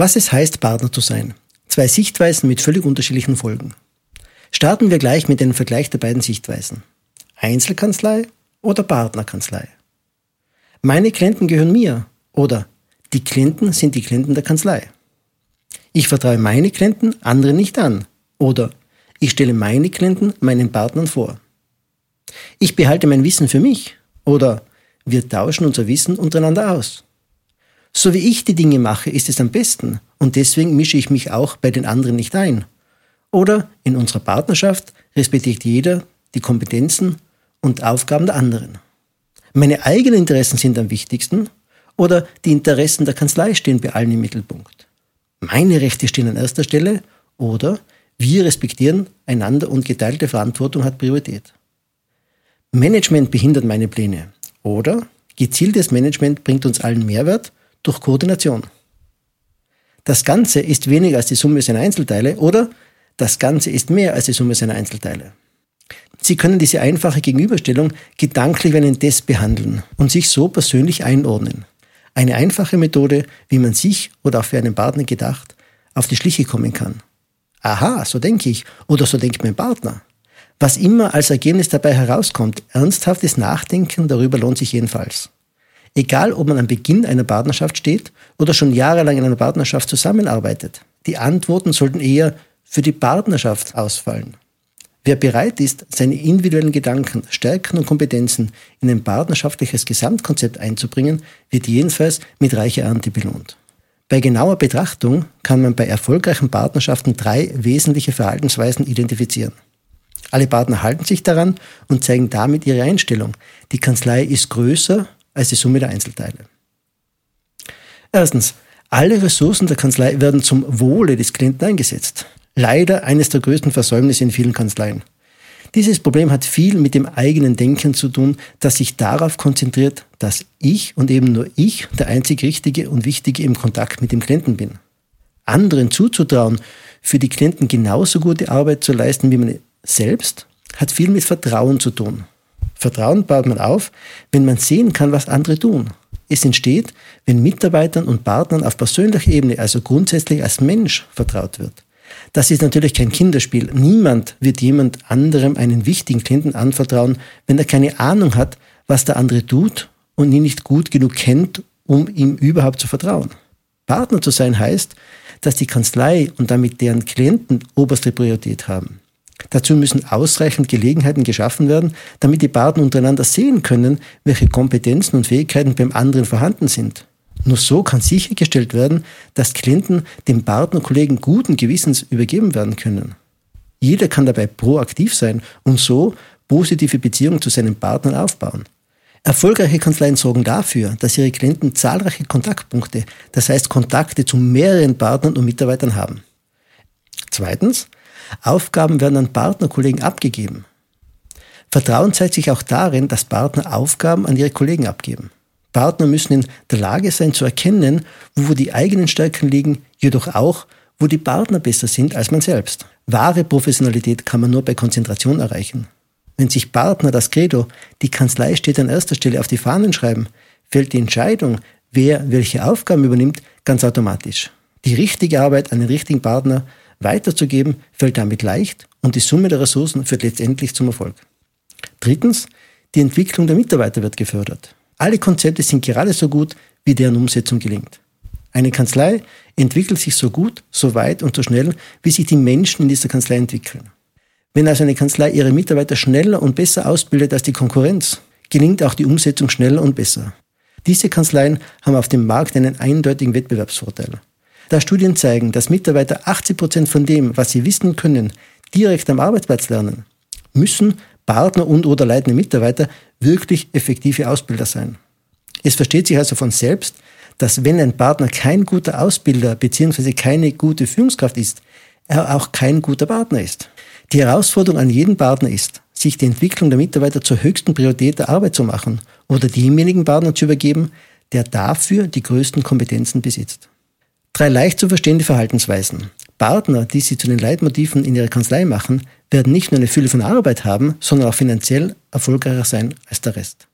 Was es heißt, Partner zu sein. Zwei Sichtweisen mit völlig unterschiedlichen Folgen. Starten wir gleich mit dem Vergleich der beiden Sichtweisen. Einzelkanzlei oder Partnerkanzlei? Meine Klienten gehören mir oder die Klienten sind die Klienten der Kanzlei. Ich vertraue meine Klienten anderen nicht an oder ich stelle meine Klienten meinen Partnern vor. Ich behalte mein Wissen für mich oder wir tauschen unser Wissen untereinander aus. So wie ich die Dinge mache, ist es am besten und deswegen mische ich mich auch bei den anderen nicht ein. Oder in unserer Partnerschaft respektiert jeder die Kompetenzen und Aufgaben der anderen. Meine eigenen Interessen sind am wichtigsten oder die Interessen der Kanzlei stehen bei allen im Mittelpunkt. Meine Rechte stehen an erster Stelle oder wir respektieren einander und geteilte Verantwortung hat Priorität. Management behindert meine Pläne oder gezieltes Management bringt uns allen Mehrwert durch Koordination. Das Ganze ist weniger als die Summe seiner Einzelteile oder das Ganze ist mehr als die Summe seiner Einzelteile. Sie können diese einfache Gegenüberstellung gedanklich wie einen Test behandeln und sich so persönlich einordnen. Eine einfache Methode, wie man sich oder auch für einen Partner gedacht auf die Schliche kommen kann. Aha, so denke ich oder so denkt mein Partner. Was immer als Ergebnis dabei herauskommt, ernsthaftes Nachdenken darüber lohnt sich jedenfalls. Egal, ob man am Beginn einer Partnerschaft steht oder schon jahrelang in einer Partnerschaft zusammenarbeitet, die Antworten sollten eher für die Partnerschaft ausfallen. Wer bereit ist, seine individuellen Gedanken, Stärken und Kompetenzen in ein partnerschaftliches Gesamtkonzept einzubringen, wird jedenfalls mit reicher Ernte belohnt. Bei genauer Betrachtung kann man bei erfolgreichen Partnerschaften drei wesentliche Verhaltensweisen identifizieren. Alle Partner halten sich daran und zeigen damit ihre Einstellung. Die Kanzlei ist größer als die Summe der Einzelteile. Erstens, alle Ressourcen der Kanzlei werden zum Wohle des Klienten eingesetzt. Leider eines der größten Versäumnisse in vielen Kanzleien. Dieses Problem hat viel mit dem eigenen Denken zu tun, das sich darauf konzentriert, dass ich und eben nur ich der einzig Richtige und Wichtige im Kontakt mit dem Klienten bin. Anderen zuzutrauen, für die Klienten genauso gute Arbeit zu leisten wie man selbst, hat viel mit Vertrauen zu tun. Vertrauen baut man auf, wenn man sehen kann, was andere tun. Es entsteht, wenn Mitarbeitern und Partnern auf persönlicher Ebene, also grundsätzlich als Mensch, vertraut wird. Das ist natürlich kein Kinderspiel. Niemand wird jemand anderem einen wichtigen Klienten anvertrauen, wenn er keine Ahnung hat, was der andere tut und ihn nicht gut genug kennt, um ihm überhaupt zu vertrauen. Partner zu sein heißt, dass die Kanzlei und damit deren Klienten oberste Priorität haben. Dazu müssen ausreichend Gelegenheiten geschaffen werden, damit die Partner untereinander sehen können, welche Kompetenzen und Fähigkeiten beim anderen vorhanden sind. Nur so kann sichergestellt werden, dass Klienten dem Partnerkollegen guten Gewissens übergeben werden können. Jeder kann dabei proaktiv sein und so positive Beziehungen zu seinen Partnern aufbauen. Erfolgreiche Kanzleien sorgen dafür, dass ihre Klienten zahlreiche Kontaktpunkte, das heißt Kontakte zu mehreren Partnern und Mitarbeitern haben. Zweitens, Aufgaben werden an Partnerkollegen abgegeben. Vertrauen zeigt sich auch darin, dass Partner Aufgaben an ihre Kollegen abgeben. Partner müssen in der Lage sein zu erkennen, wo die eigenen Stärken liegen, jedoch auch, wo die Partner besser sind als man selbst. Wahre Professionalität kann man nur bei Konzentration erreichen. Wenn sich Partner das Credo, die Kanzlei steht an erster Stelle auf die Fahnen schreiben, fällt die Entscheidung, wer welche Aufgaben übernimmt, ganz automatisch. Die richtige Arbeit an den richtigen Partner weiterzugeben, fällt damit leicht und die Summe der Ressourcen führt letztendlich zum Erfolg. Drittens, die Entwicklung der Mitarbeiter wird gefördert. Alle Konzepte sind gerade so gut, wie deren Umsetzung gelingt. Eine Kanzlei entwickelt sich so gut, so weit und so schnell, wie sich die Menschen in dieser Kanzlei entwickeln. Wenn also eine Kanzlei ihre Mitarbeiter schneller und besser ausbildet als die Konkurrenz, gelingt auch die Umsetzung schneller und besser. Diese Kanzleien haben auf dem Markt einen eindeutigen Wettbewerbsvorteil. Da Studien zeigen, dass Mitarbeiter 80 Prozent von dem, was sie wissen können, direkt am Arbeitsplatz lernen, müssen Partner und oder leitende Mitarbeiter wirklich effektive Ausbilder sein. Es versteht sich also von selbst, dass wenn ein Partner kein guter Ausbilder bzw. keine gute Führungskraft ist, er auch kein guter Partner ist. Die Herausforderung an jeden Partner ist, sich die Entwicklung der Mitarbeiter zur höchsten Priorität der Arbeit zu machen oder demjenigen Partner zu übergeben, der dafür die größten Kompetenzen besitzt. Drei leicht zu verstehende Verhaltensweisen. Partner, die Sie zu den Leitmotiven in Ihrer Kanzlei machen, werden nicht nur eine Fülle von Arbeit haben, sondern auch finanziell erfolgreicher sein als der Rest.